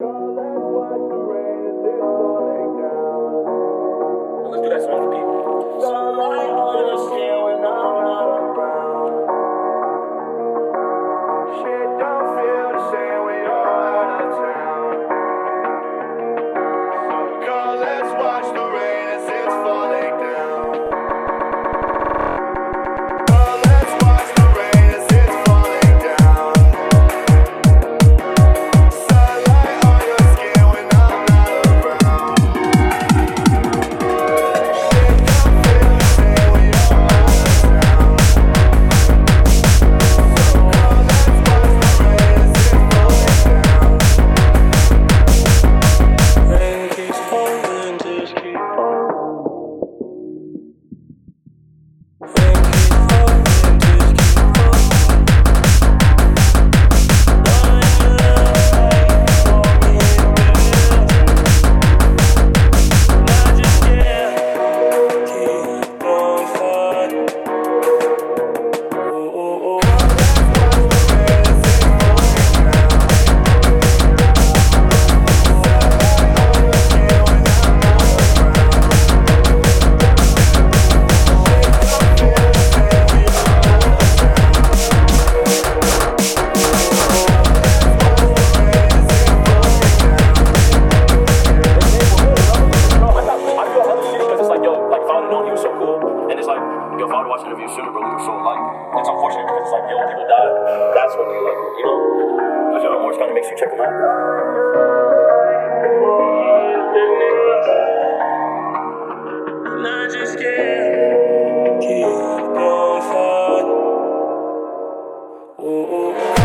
Let's like, it's unfortunate because it's like the old people die. That's when you like, you know, I don't kind of makes you check them out. Not just scared. Keep on fighting.